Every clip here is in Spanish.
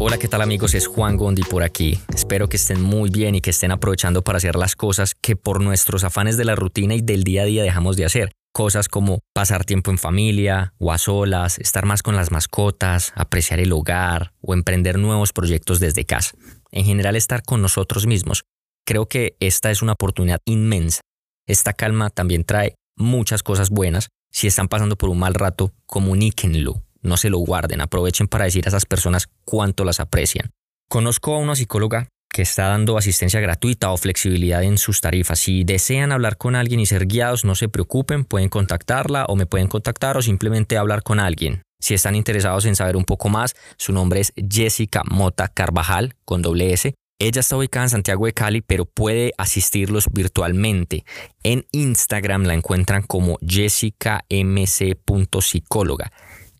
Hola, ¿qué tal amigos? Es Juan Gondi por aquí. Espero que estén muy bien y que estén aprovechando para hacer las cosas que por nuestros afanes de la rutina y del día a día dejamos de hacer. Cosas como pasar tiempo en familia o a solas, estar más con las mascotas, apreciar el hogar o emprender nuevos proyectos desde casa. En general estar con nosotros mismos. Creo que esta es una oportunidad inmensa. Esta calma también trae muchas cosas buenas. Si están pasando por un mal rato, comuníquenlo no se lo guarden, aprovechen para decir a esas personas cuánto las aprecian. Conozco a una psicóloga que está dando asistencia gratuita o flexibilidad en sus tarifas. Si desean hablar con alguien y ser guiados, no se preocupen, pueden contactarla o me pueden contactar o simplemente hablar con alguien. Si están interesados en saber un poco más, su nombre es Jessica Mota Carvajal con doble S. Ella está ubicada en Santiago de Cali, pero puede asistirlos virtualmente. En Instagram la encuentran como jessicamc.psicóloga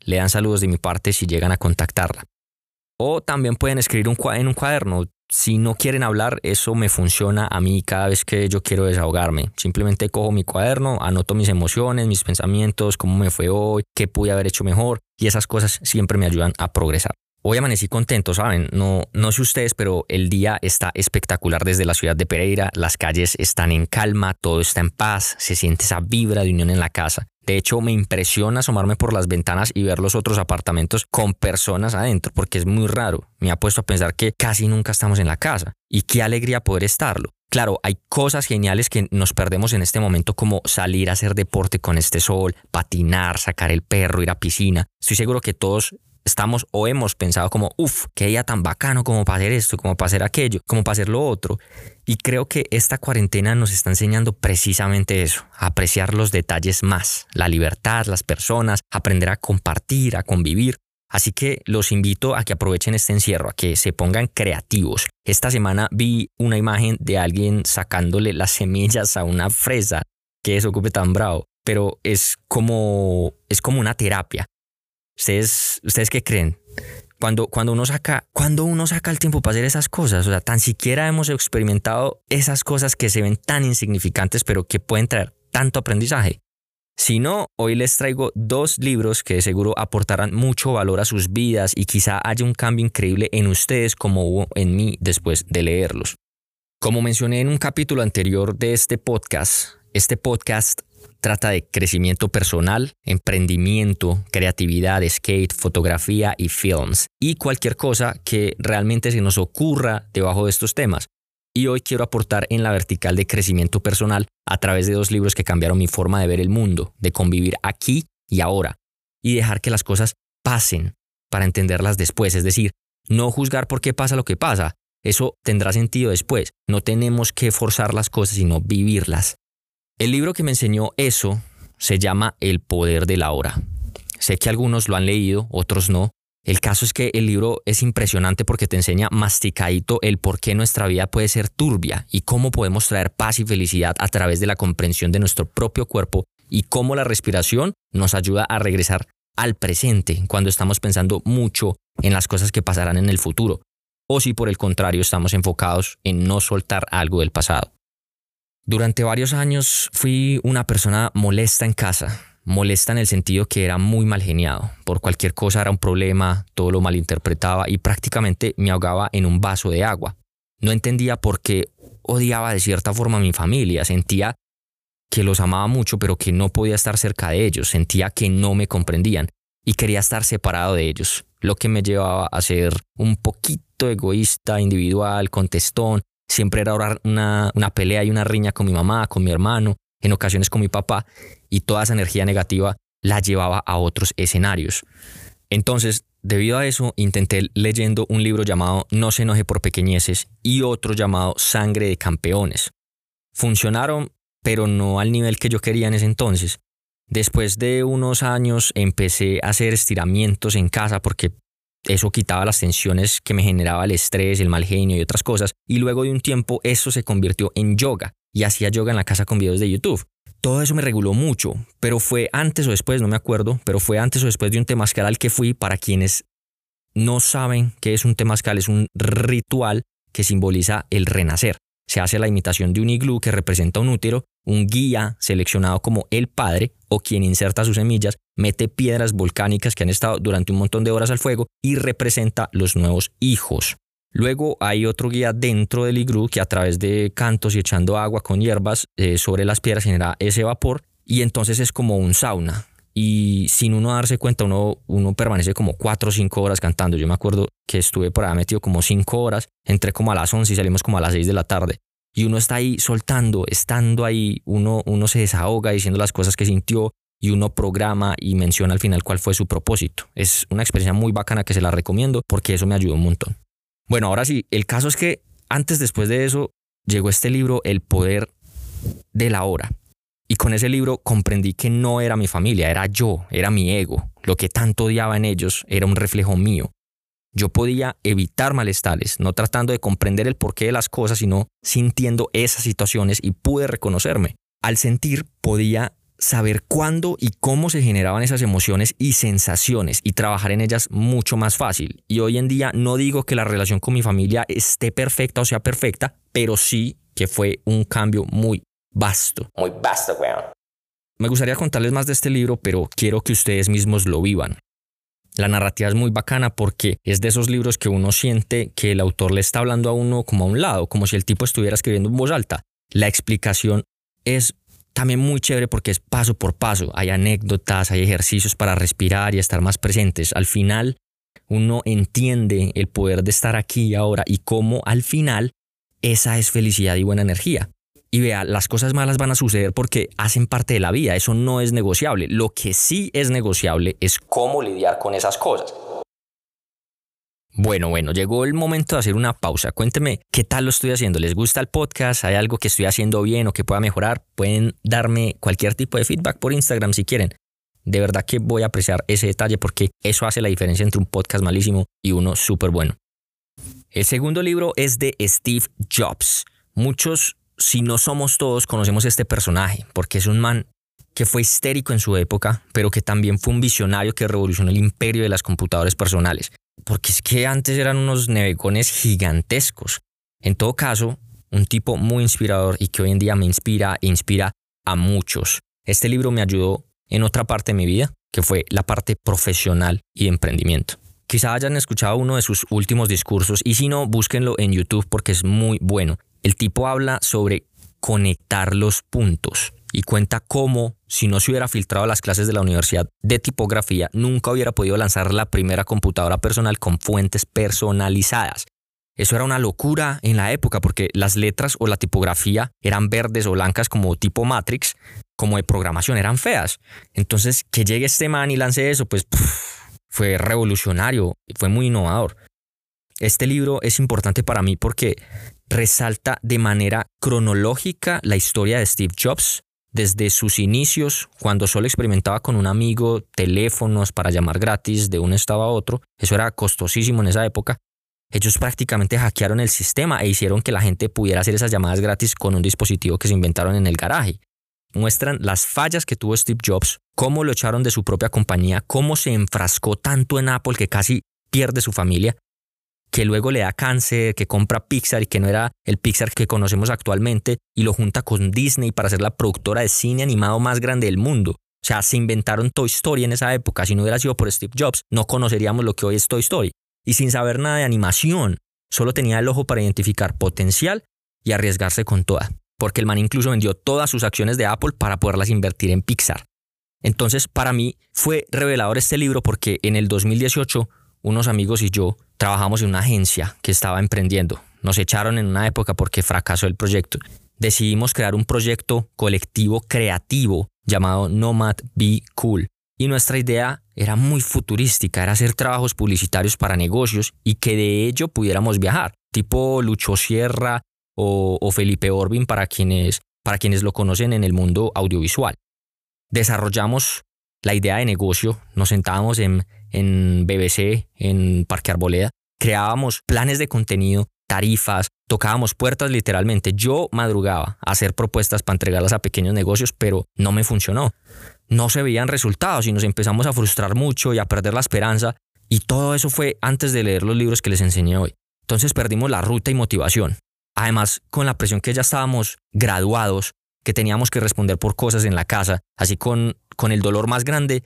le dan saludos de mi parte si llegan a contactarla. O también pueden escribir en un cuaderno. Si no quieren hablar, eso me funciona a mí cada vez que yo quiero desahogarme. Simplemente cojo mi cuaderno, anoto mis emociones, mis pensamientos, cómo me fue hoy, qué pude haber hecho mejor y esas cosas siempre me ayudan a progresar. Hoy amanecí contento, ¿saben? No, no sé ustedes, pero el día está espectacular desde la ciudad de Pereira. Las calles están en calma, todo está en paz, se siente esa vibra de unión en la casa. De hecho, me impresiona asomarme por las ventanas y ver los otros apartamentos con personas adentro, porque es muy raro. Me ha puesto a pensar que casi nunca estamos en la casa. Y qué alegría poder estarlo. Claro, hay cosas geniales que nos perdemos en este momento como salir a hacer deporte con este sol, patinar, sacar el perro, ir a piscina. Estoy seguro que todos estamos o hemos pensado como, uff, qué día tan bacano como para hacer esto, como para hacer aquello, como para hacer lo otro. Y creo que esta cuarentena nos está enseñando precisamente eso, apreciar los detalles más, la libertad, las personas, aprender a compartir, a convivir. Así que los invito a que aprovechen este encierro, a que se pongan creativos. Esta semana vi una imagen de alguien sacándole las semillas a una fresa. Que eso ocupe tan bravo, pero es como, es como una terapia. ¿Ustedes, ¿Ustedes qué creen? Cuando, cuando, uno saca, cuando uno saca el tiempo para hacer esas cosas, o sea, tan siquiera hemos experimentado esas cosas que se ven tan insignificantes, pero que pueden traer tanto aprendizaje. Si no, hoy les traigo dos libros que seguro aportarán mucho valor a sus vidas y quizá haya un cambio increíble en ustedes como hubo en mí después de leerlos. Como mencioné en un capítulo anterior de este podcast, este podcast Trata de crecimiento personal, emprendimiento, creatividad, skate, fotografía y films y cualquier cosa que realmente se nos ocurra debajo de estos temas. Y hoy quiero aportar en la vertical de crecimiento personal a través de dos libros que cambiaron mi forma de ver el mundo, de convivir aquí y ahora y dejar que las cosas pasen para entenderlas después, es decir, no juzgar por qué pasa lo que pasa. Eso tendrá sentido después. No tenemos que forzar las cosas, sino vivirlas. El libro que me enseñó eso se llama El poder de la hora. Sé que algunos lo han leído, otros no. El caso es que el libro es impresionante porque te enseña masticadito el por qué nuestra vida puede ser turbia y cómo podemos traer paz y felicidad a través de la comprensión de nuestro propio cuerpo y cómo la respiración nos ayuda a regresar al presente cuando estamos pensando mucho en las cosas que pasarán en el futuro o si por el contrario estamos enfocados en no soltar algo del pasado. Durante varios años fui una persona molesta en casa, molesta en el sentido que era muy mal geniado. Por cualquier cosa era un problema, todo lo malinterpretaba y prácticamente me ahogaba en un vaso de agua. No entendía por qué odiaba de cierta forma a mi familia, sentía que los amaba mucho pero que no podía estar cerca de ellos, sentía que no me comprendían y quería estar separado de ellos, lo que me llevaba a ser un poquito egoísta, individual, contestón Siempre era una, una pelea y una riña con mi mamá, con mi hermano, en ocasiones con mi papá, y toda esa energía negativa la llevaba a otros escenarios. Entonces, debido a eso, intenté leyendo un libro llamado No se enoje por pequeñeces y otro llamado Sangre de Campeones. Funcionaron, pero no al nivel que yo quería en ese entonces. Después de unos años empecé a hacer estiramientos en casa porque eso quitaba las tensiones que me generaba el estrés, el mal genio y otras cosas. Y luego de un tiempo eso se convirtió en yoga y hacía yoga en la casa con videos de YouTube. Todo eso me reguló mucho, pero fue antes o después, no me acuerdo, pero fue antes o después de un temazcal al que fui para quienes no saben qué es un temazcal, es un ritual que simboliza el renacer. Se hace la imitación de un iglú que representa un útero, un guía seleccionado como el padre o quien inserta sus semillas, mete piedras volcánicas que han estado durante un montón de horas al fuego y representa los nuevos hijos. Luego hay otro guía dentro del iglú que a través de cantos y echando agua con hierbas eh, sobre las piedras genera ese vapor y entonces es como un sauna. Y sin uno darse cuenta, uno, uno permanece como cuatro o cinco horas cantando. Yo me acuerdo que estuve por ahí metido como cinco horas, entré como a las 11 y salimos como a las 6 de la tarde. Y uno está ahí soltando, estando ahí, uno, uno se desahoga diciendo las cosas que sintió y uno programa y menciona al final cuál fue su propósito. Es una experiencia muy bacana que se la recomiendo porque eso me ayudó un montón. Bueno, ahora sí, el caso es que antes, después de eso, llegó este libro, El Poder de la Hora. Y con ese libro comprendí que no era mi familia, era yo, era mi ego. Lo que tanto odiaba en ellos era un reflejo mío. Yo podía evitar malestares, no tratando de comprender el porqué de las cosas, sino sintiendo esas situaciones y pude reconocerme. Al sentir podía saber cuándo y cómo se generaban esas emociones y sensaciones y trabajar en ellas mucho más fácil. Y hoy en día no digo que la relación con mi familia esté perfecta o sea perfecta, pero sí que fue un cambio muy vasto. Muy vasto, weón. Me gustaría contarles más de este libro, pero quiero que ustedes mismos lo vivan. La narrativa es muy bacana porque es de esos libros que uno siente que el autor le está hablando a uno como a un lado, como si el tipo estuviera escribiendo en voz alta. La explicación es también muy chévere porque es paso por paso. Hay anécdotas, hay ejercicios para respirar y estar más presentes. Al final, uno entiende el poder de estar aquí y ahora y cómo al final esa es felicidad y buena energía. Y vea, las cosas malas van a suceder porque hacen parte de la vida, eso no es negociable. Lo que sí es negociable es cómo lidiar con esas cosas. Bueno, bueno, llegó el momento de hacer una pausa. Cuénteme qué tal lo estoy haciendo. ¿Les gusta el podcast? ¿Hay algo que estoy haciendo bien o que pueda mejorar? Pueden darme cualquier tipo de feedback por Instagram si quieren. De verdad que voy a apreciar ese detalle porque eso hace la diferencia entre un podcast malísimo y uno súper bueno. El segundo libro es de Steve Jobs. Muchos, si no somos todos, conocemos este personaje porque es un man que fue histérico en su época, pero que también fue un visionario que revolucionó el imperio de las computadoras personales porque es que antes eran unos nevecones gigantescos. En todo caso, un tipo muy inspirador y que hoy en día me inspira e inspira a muchos. Este libro me ayudó en otra parte de mi vida, que fue la parte profesional y de emprendimiento. Quizá hayan escuchado uno de sus últimos discursos y si no, búsquenlo en YouTube porque es muy bueno. El tipo habla sobre conectar los puntos y cuenta cómo, si no se hubiera filtrado las clases de la Universidad de Tipografía, nunca hubiera podido lanzar la primera computadora personal con fuentes personalizadas. Eso era una locura en la época porque las letras o la tipografía eran verdes o blancas como tipo Matrix, como de programación, eran feas. Entonces, que llegue este man y lance eso, pues fue revolucionario, fue muy innovador. Este libro es importante para mí porque resalta de manera cronológica la historia de Steve Jobs, desde sus inicios, cuando solo experimentaba con un amigo teléfonos para llamar gratis de un estado a otro, eso era costosísimo en esa época, ellos prácticamente hackearon el sistema e hicieron que la gente pudiera hacer esas llamadas gratis con un dispositivo que se inventaron en el garaje. Muestran las fallas que tuvo Steve Jobs, cómo lo echaron de su propia compañía, cómo se enfrascó tanto en Apple que casi pierde su familia que luego le da cáncer, que compra Pixar y que no era el Pixar que conocemos actualmente y lo junta con Disney para ser la productora de cine animado más grande del mundo. O sea, se inventaron Toy Story en esa época. Si no hubiera sido por Steve Jobs, no conoceríamos lo que hoy es Toy Story. Y sin saber nada de animación, solo tenía el ojo para identificar potencial y arriesgarse con toda. Porque el man incluso vendió todas sus acciones de Apple para poderlas invertir en Pixar. Entonces, para mí fue revelador este libro porque en el 2018 unos amigos y yo trabajamos en una agencia que estaba emprendiendo. Nos echaron en una época porque fracasó el proyecto. Decidimos crear un proyecto colectivo creativo llamado Nomad Be Cool. Y nuestra idea era muy futurística, era hacer trabajos publicitarios para negocios y que de ello pudiéramos viajar, tipo Lucho Sierra o, Felipe Orbin para quienes, para quienes lo conocen en el mundo audiovisual. Desarrollamos la idea de negocio, nos sentábamos en, en BBC, en Parque Arboleda, creábamos planes de contenido, tarifas, tocábamos puertas literalmente. Yo madrugaba a hacer propuestas para entregarlas a pequeños negocios, pero no me funcionó. No se veían resultados y nos empezamos a frustrar mucho y a perder la esperanza. Y todo eso fue antes de leer los libros que les enseñé hoy. Entonces perdimos la ruta y motivación. Además, con la presión que ya estábamos graduados, que teníamos que responder por cosas en la casa, así con, con el dolor más grande,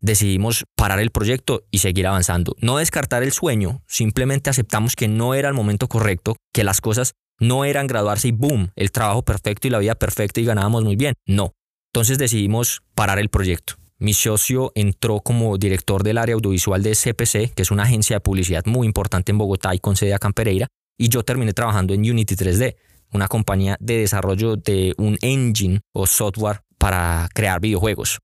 decidimos parar el proyecto y seguir avanzando. No descartar el sueño, simplemente aceptamos que no era el momento correcto, que las cosas no eran graduarse y boom, el trabajo perfecto y la vida perfecta y ganábamos muy bien. No. Entonces decidimos parar el proyecto. Mi socio entró como director del área audiovisual de CPC, que es una agencia de publicidad muy importante en Bogotá y con sede acá en Pereira, y yo terminé trabajando en Unity 3D, una compañía de desarrollo de un engine o software para crear videojuegos.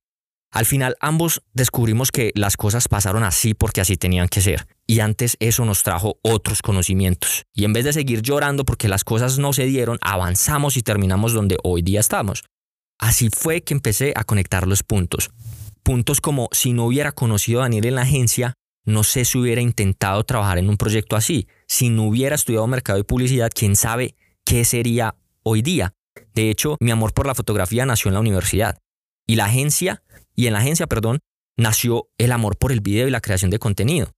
Al final ambos descubrimos que las cosas pasaron así porque así tenían que ser. Y antes eso nos trajo otros conocimientos. Y en vez de seguir llorando porque las cosas no se dieron, avanzamos y terminamos donde hoy día estamos. Así fue que empecé a conectar los puntos. Puntos como si no hubiera conocido a Daniel en la agencia, no sé si hubiera intentado trabajar en un proyecto así. Si no hubiera estudiado mercado y publicidad, quién sabe qué sería hoy día. De hecho, mi amor por la fotografía nació en la universidad. Y la agencia y en la agencia, perdón, nació el amor por el video y la creación de contenido.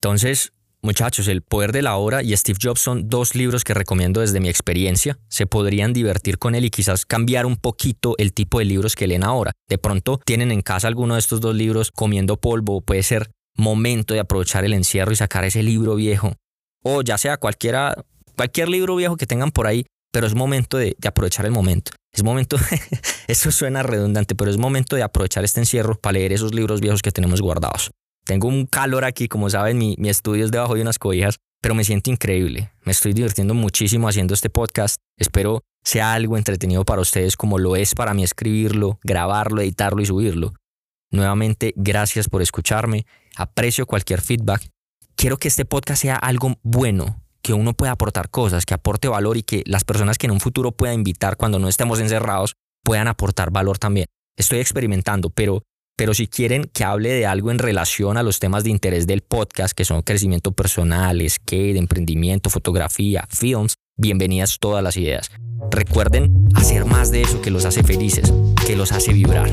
Entonces, muchachos, El poder de la hora y Steve Jobs son dos libros que recomiendo desde mi experiencia. Se podrían divertir con él y quizás cambiar un poquito el tipo de libros que leen ahora. De pronto tienen en casa alguno de estos dos libros comiendo polvo, puede ser momento de aprovechar el encierro y sacar ese libro viejo. O ya sea cualquiera, cualquier libro viejo que tengan por ahí, pero es momento de, de aprovechar el momento. Es momento, eso suena redundante, pero es momento de aprovechar este encierro para leer esos libros viejos que tenemos guardados. Tengo un calor aquí, como saben, mi, mi estudio es debajo de unas cobijas, pero me siento increíble. Me estoy divirtiendo muchísimo haciendo este podcast. Espero sea algo entretenido para ustedes como lo es para mí escribirlo, grabarlo, editarlo y subirlo. Nuevamente, gracias por escucharme. Aprecio cualquier feedback. Quiero que este podcast sea algo bueno, que uno pueda aportar cosas, que aporte valor y que las personas que en un futuro pueda invitar cuando no estemos encerrados puedan aportar valor también. Estoy experimentando, pero, pero si quieren que hable de algo en relación a los temas de interés del podcast, que son crecimiento personal, skate, emprendimiento, fotografía, films, bienvenidas todas las ideas. Recuerden hacer más de eso que los hace felices, que los hace vibrar.